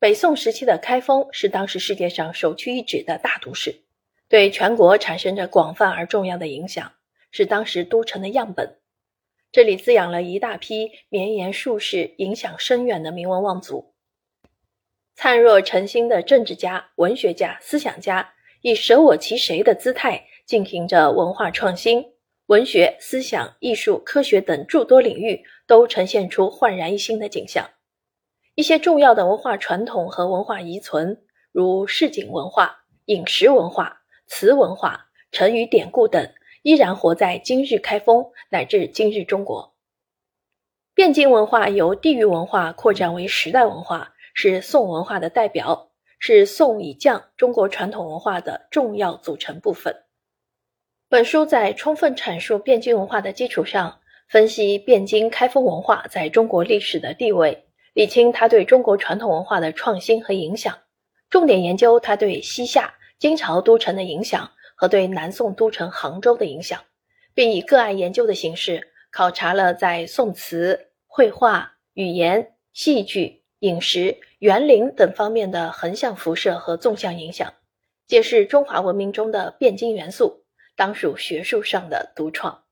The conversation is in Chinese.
北宋时期的开封是当时世界上首屈一指的大都市，对全国产生着广泛而重要的影响，是当时都城的样本。这里滋养了一大批绵延数世、影响深远的名门望族。灿若晨星的政治家、文学家、思想家，以舍我其谁的姿态进行着文化创新。文学、思想、艺术、科学等诸多领域都呈现出焕然一新的景象。一些重要的文化传统和文化遗存，如市井文化、饮食文化、词文化、成语典故等，依然活在今日开封乃至今日中国。汴京文化由地域文化扩展为时代文化，是宋文化的代表，是宋以降中国传统文化的重要组成部分。本书在充分阐述汴京文化的基础上，分析汴京开封文化在中国历史的地位，理清它对中国传统文化的创新和影响，重点研究它对西夏、金朝都城的影响和对南宋都城杭州的影响，并以个案研究的形式考察了在宋词、绘画、语言、戏剧、饮食、园林等方面的横向辐射和纵向影响，揭示中华文明中的汴京元素。当属学术上的独创。